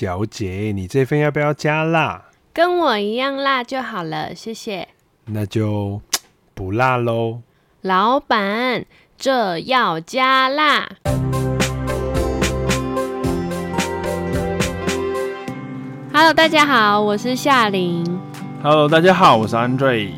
小姐，你这份要不要加辣？跟我一样辣就好了，谢谢。那就不辣喽。老板，这要加辣。Hello，大家好，我是夏琳。Hello，大家好，我是 Andre。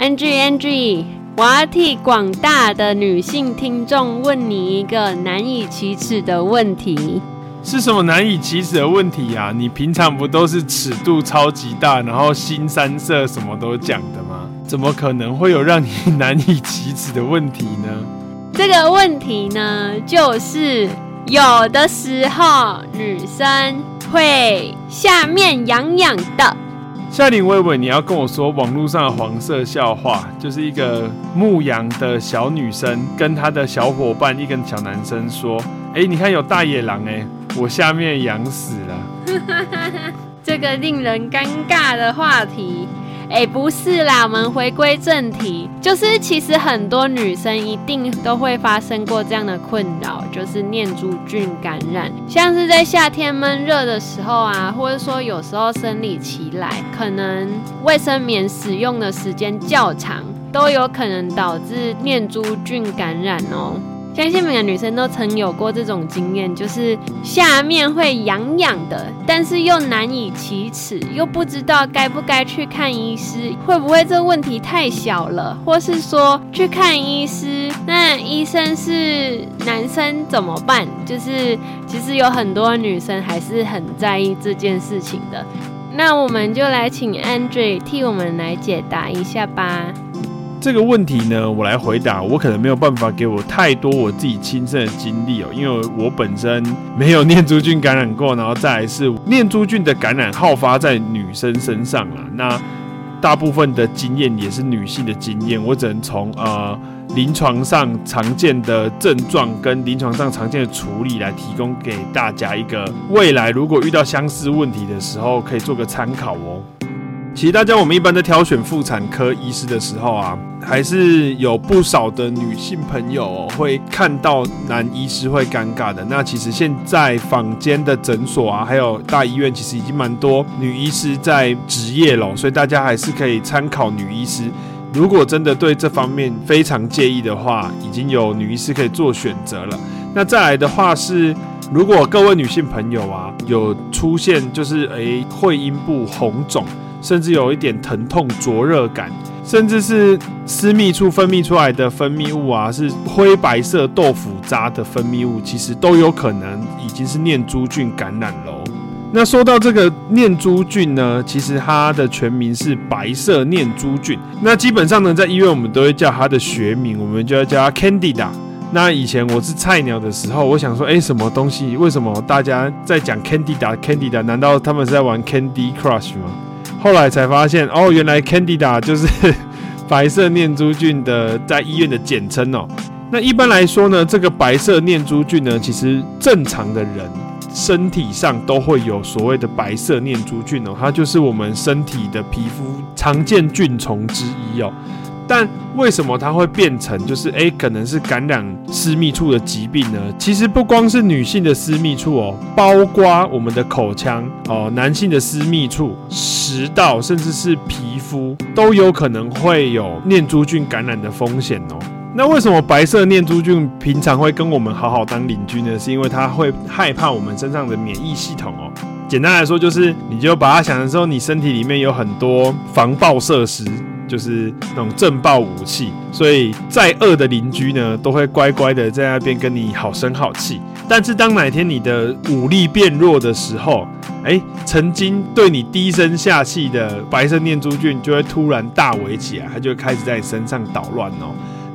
Andre，Andre，我要替广大的女性听众问你一个难以启齿的问题。是什么难以启齿的问题啊？你平常不都是尺度超级大，然后新三色什么都讲的吗？怎么可能会有让你难以启齿的问题呢？这个问题呢，就是有的时候女生会下面痒痒的。夏琳，我以为你要跟我说网络上的黄色笑话，就是一个牧羊的小女生跟她的小伙伴一个小男生说：“哎、欸，你看有大野狼哎、欸。”我下面痒死了，这个令人尴尬的话题，哎、不是啦，我们回归正题，就是其实很多女生一定都会发生过这样的困扰，就是念珠菌感染，像是在夏天闷热的时候啊，或者说有时候生理期来，可能卫生棉使用的时间较长，都有可能导致念珠菌感染哦。相信每个女生都曾有过这种经验，就是下面会痒痒的，但是又难以启齿，又不知道该不该去看医师，会不会这问题太小了，或是说去看医师，那医生是男生怎么办？就是其实有很多女生还是很在意这件事情的。那我们就来请 Andre 替我们来解答一下吧。这个问题呢，我来回答。我可能没有办法给我太多我自己亲身的经历哦，因为我本身没有念珠菌感染过，然后再来是念珠菌的感染好发在女生身上啦。那大部分的经验也是女性的经验，我只能从呃临床上常见的症状跟临床上常见的处理来提供给大家一个未来如果遇到相似问题的时候可以做个参考哦。其实大家我们一般在挑选妇产科医师的时候啊，还是有不少的女性朋友喔，会看到男医师会尴尬的。那其实现在坊间的诊所啊，还有大医院，其实已经蛮多女医师在执业了，所以大家还是可以参考女医师。如果真的对这方面非常介意的话，已经有女医师可以做选择了。那再来的话是，如果各位女性朋友啊，有出现就是诶会阴部红肿。甚至有一点疼痛、灼热感，甚至是私密处分泌出来的分泌物啊，是灰白色豆腐渣的分泌物，其实都有可能已经是念珠菌感染喽。那说到这个念珠菌呢，其实它的全名是白色念珠菌。那基本上呢，在医院我们都会叫它的学名，我们就要叫它 Candida。那以前我是菜鸟的时候，我想说，哎，什么东西？为什么大家在讲 Candida？Candida？难道他们是在玩 Candy Crush 吗？后来才发现，哦，原来 Candida 就是 白色念珠菌的在医院的简称哦。那一般来说呢，这个白色念珠菌呢，其实正常的人身体上都会有所谓的白色念珠菌哦，它就是我们身体的皮肤常见菌虫之一哦。但为什么它会变成就是哎、可能是感染私密处的疾病呢？其实不光是女性的私密处哦，包括我们的口腔哦，男性的私密处、食道，甚至是皮肤，都有可能会有念珠菌感染的风险哦。那为什么白色念珠菌平常会跟我们好好当邻居呢？是因为它会害怕我们身上的免疫系统哦。简单来说，就是你就把它想成说，你身体里面有很多防爆设施。就是那种震爆武器，所以再恶的邻居呢，都会乖乖的在那边跟你好声好气。但是当哪天你的武力变弱的时候，哎，曾经对你低声下气的白色念珠菌就会突然大围起来，它就开始在你身上捣乱哦。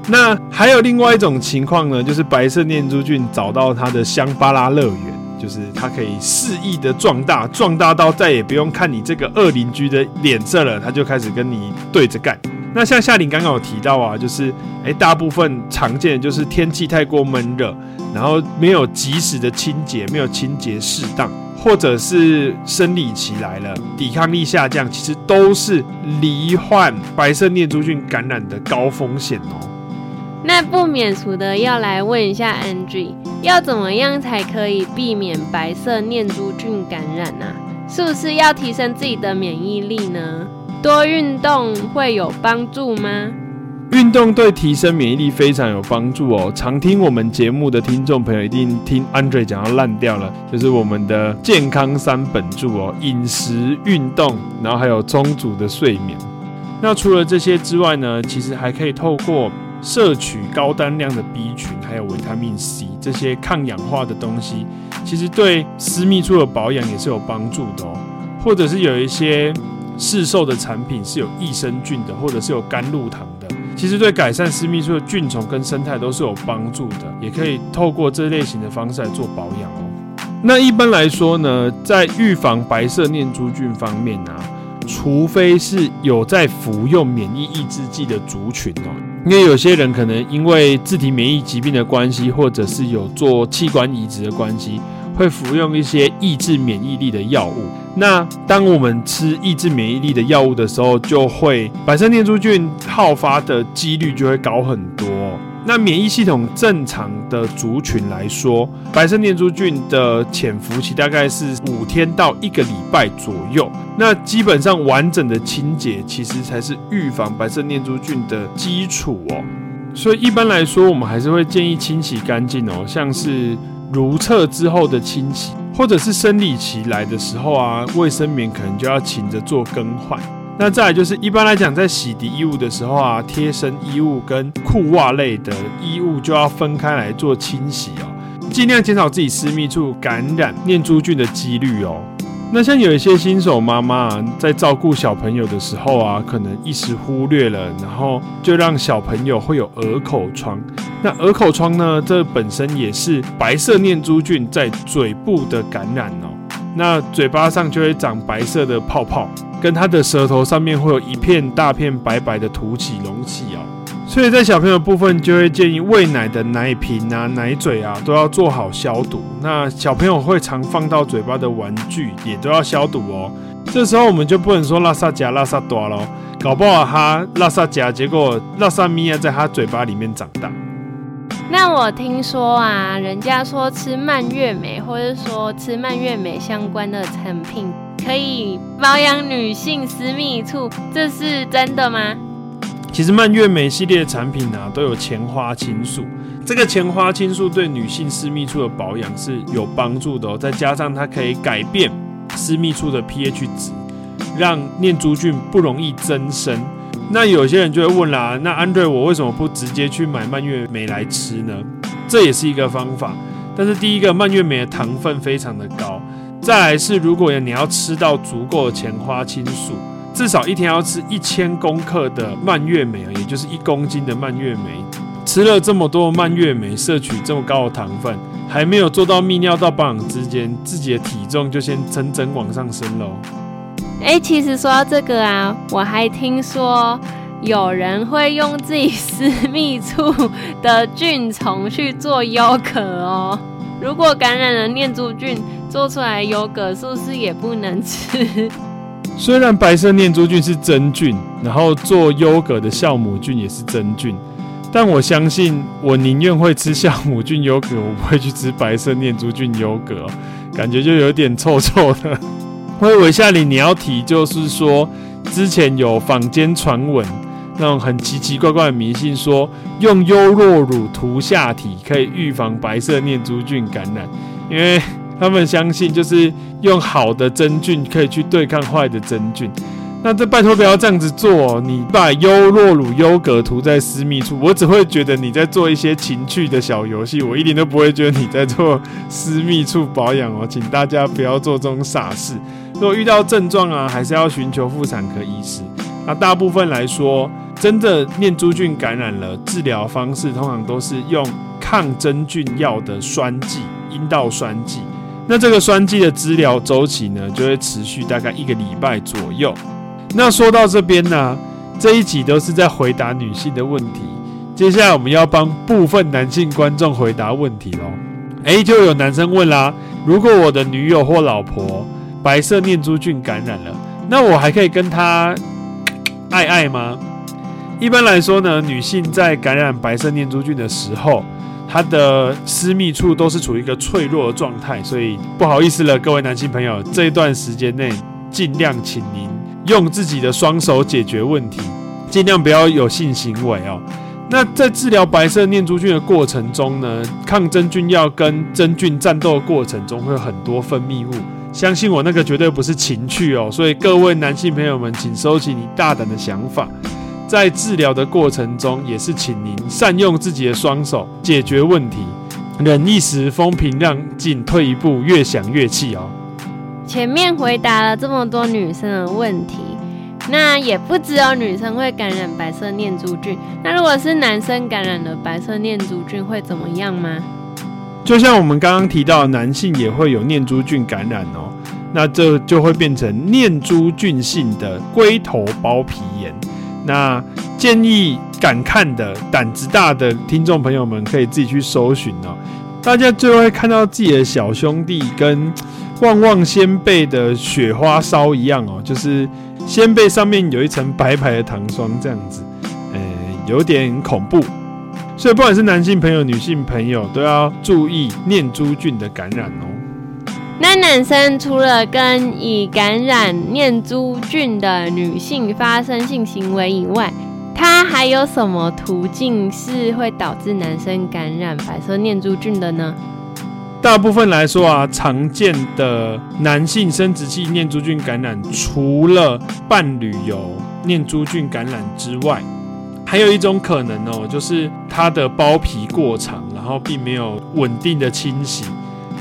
那还有另外一种情况呢，就是白色念珠菌找到它的香巴拉乐园。就是它可以肆意的壮大，壮大到再也不用看你这个恶邻居的脸色了，它就开始跟你对着干。那像夏琳刚刚有提到啊，就是诶，大部分常见的就是天气太过闷热，然后没有及时的清洁，没有清洁适当，或者是生理期来了，抵抗力下降，其实都是罹患白色念珠菌感染的高风险哦。那不免俗的要来问一下 Andre。要怎么样才可以避免白色念珠菌感染呢？是不是要提升自己的免疫力呢？多运动会有帮助吗？运动对提升免疫力非常有帮助哦。常听我们节目的听众朋友一定听 Andre 讲到烂掉了，就是我们的健康三本柱哦：饮食、运动，然后还有充足的睡眠。那除了这些之外呢，其实还可以透过摄取高单量的 B 群，还有维他命 C 这些抗氧化的东西，其实对私密处的保养也是有帮助的哦。或者是有一些市售的产品是有益生菌的，或者是有甘露糖的。其实对改善私密处的菌丛跟生态都是有帮助的，也可以透过这类型的方式来做保养哦。那一般来说呢，在预防白色念珠菌方面啊，除非是有在服用免疫抑制剂的族群哦，因为有些人可能因为自体免疫疾病的关系，或者是有做器官移植的关系。会服用一些抑制免疫力的药物。那当我们吃抑制免疫力的药物的时候，就会白色念珠菌好发的几率就会高很多。那免疫系统正常的族群来说，白色念珠菌的潜伏期大概是五天到一个礼拜左右。那基本上完整的清洁，其实才是预防白色念珠菌的基础哦。所以一般来说，我们还是会建议清洗干净哦，像是。如厕之后的清洗，或者是生理期来的时候啊，卫生棉可能就要勤着做更换。那再来就是一般来讲，在洗涤衣物的时候啊，贴身衣物跟裤袜类的衣物就要分开来做清洗哦，尽量减少自己私密处感染念珠菌的几率哦。那像有一些新手妈妈，在照顾小朋友的时候啊，可能一时忽略了，然后就让小朋友会有耳口疮。那耳口疮呢，这本身也是白色念珠菌在嘴部的感染哦。那嘴巴上就会长白色的泡泡，跟他的舌头上面会有一片大片白白的凸起隆起哦。所以在小朋友部分，就会建议喂奶的奶瓶啊、奶嘴啊都要做好消毒。那小朋友会常放到嘴巴的玩具也都要消毒哦。这时候我们就不能说拉萨夹、拉萨多喽，搞不好他拉萨夹，结果拉萨咪啊在他嘴巴里面长大。那我听说啊，人家说吃蔓越莓，或者说吃蔓越莓相关的产品，可以保养女性私密处，这是真的吗？其实蔓越莓系列的产品啊，都有前花青素。这个前花青素对女性私密处的保养是有帮助的哦。再加上它可以改变私密处的 pH 值，让念珠菌不容易增生。那有些人就会问啦，那 Andre 我为什么不直接去买蔓越莓来吃呢？这也是一个方法。但是第一个，蔓越莓的糖分非常的高。再来是，如果你要吃到足够的前花青素。至少一天要吃一千公克的蔓越莓，也就是一公斤的蔓越莓。吃了这么多蔓越莓，摄取这么高的糖分，还没有做到泌尿道保养之间，自己的体重就先整整往上升喽。哎、其实说到这个啊，我还听说有人会用自己私密处的菌虫去做优格哦。如果感染了念珠菌，做出来优格是不是也不能吃？虽然白色念珠菌是真菌，然后做优格的酵母菌也是真菌，但我相信我宁愿会吃酵母菌优格，我不会去吃白色念珠菌优格，感觉就有点臭臭的。我以为夏里你要提，就是说之前有坊间传闻那种很奇奇怪怪的迷信，说用优酪乳涂下体可以预防白色念珠菌感染，因为。他们相信，就是用好的真菌可以去对抗坏的真菌。那这拜托不要这样子做，你把优酪乳优格涂在私密处，我只会觉得你在做一些情趣的小游戏，我一点都不会觉得你在做私密处保养哦。请大家不要做这种傻事。如果遇到症状啊，还是要寻求妇产科医师。那大部分来说，真的念珠菌感染了，治疗方式通常都是用抗真菌药的栓剂，阴道栓剂。那这个栓剂的治疗周期呢，就会持续大概一个礼拜左右。那说到这边呢，这一集都是在回答女性的问题。接下来我们要帮部分男性观众回答问题喽。诶，就有男生问啦：如果我的女友或老婆白色念珠菌感染了，那我还可以跟她爱爱吗？一般来说呢，女性在感染白色念珠菌的时候，她的私密处都是处于一个脆弱的状态，所以不好意思了，各位男性朋友，这一段时间内尽量请您用自己的双手解决问题，尽量不要有性行为哦。那在治疗白色念珠菌的过程中呢，抗真菌药跟真菌战斗的过程中会有很多分泌物，相信我，那个绝对不是情趣哦。所以各位男性朋友们，请收起你大胆的想法，在治疗的过程中，也是请您善用自己的双手解决问题。忍一时风平浪静，退一步越想越气哦。前面回答了这么多女生的问题。那也不只有女生会感染白色念珠菌，那如果是男生感染了白色念珠菌会怎么样吗？就像我们刚刚提到，男性也会有念珠菌感染哦，那这就会变成念珠菌性的龟头包皮炎。那建议敢看的、胆子大的听众朋友们可以自己去搜寻哦，大家最后会看到自己的小兄弟跟旺旺仙贝的雪花烧一样哦，就是。仙贝上面有一层白白的糖霜，这样子，呃，有点恐怖。所以不管是男性朋友、女性朋友，都要注意念珠菌的感染哦。那男生除了跟已感染念珠菌的女性发生性行为以外，他还有什么途径是会导致男生感染白色念珠菌的呢？大部分来说啊，常见的男性生殖器念珠菌感染，除了伴侣有念珠菌感染之外，还有一种可能哦，就是他的包皮过长，然后并没有稳定的清洗，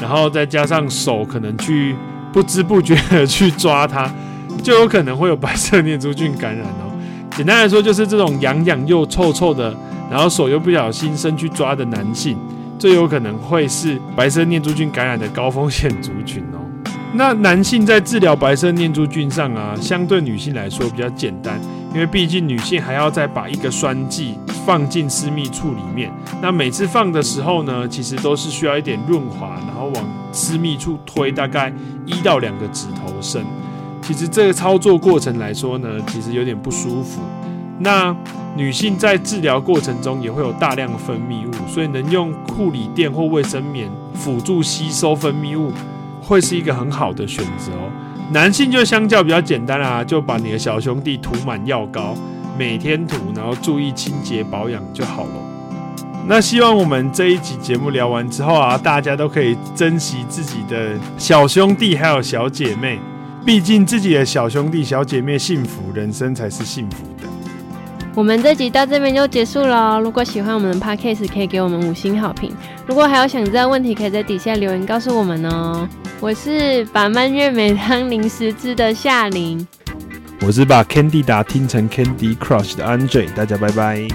然后再加上手可能去不知不觉的去抓它，就有可能会有白色念珠菌感染哦。简单来说，就是这种痒痒又臭臭的，然后手又不小心伸去抓的男性。最有可能会是白色念珠菌感染的高风险族群哦。那男性在治疗白色念珠菌上啊，相对女性来说比较简单，因为毕竟女性还要再把一个栓剂放进私密处里面。那每次放的时候呢，其实都是需要一点润滑，然后往私密处推大概一到两个指头深。其实这个操作过程来说呢，其实有点不舒服。那女性在治疗过程中也会有大量分泌物，所以能用护理垫或卫生棉辅助吸收分泌物，会是一个很好的选择哦。男性就相较比较简单啦，就把你的小兄弟涂满药膏，每天涂，然后注意清洁保养就好了。那希望我们这一集节目聊完之后啊，大家都可以珍惜自己的小兄弟还有小姐妹，毕竟自己的小兄弟小姐妹幸福，人生才是幸福的。我们这集到这边就结束了。如果喜欢我们的 Podcast，可以给我们五星好评。如果还有想知道问题，可以在底下留言告诉我们哦。我是把蔓越莓当零食吃的夏琳，我是把 Candy 达听成 Candy Crush 的 Andre。大家拜拜。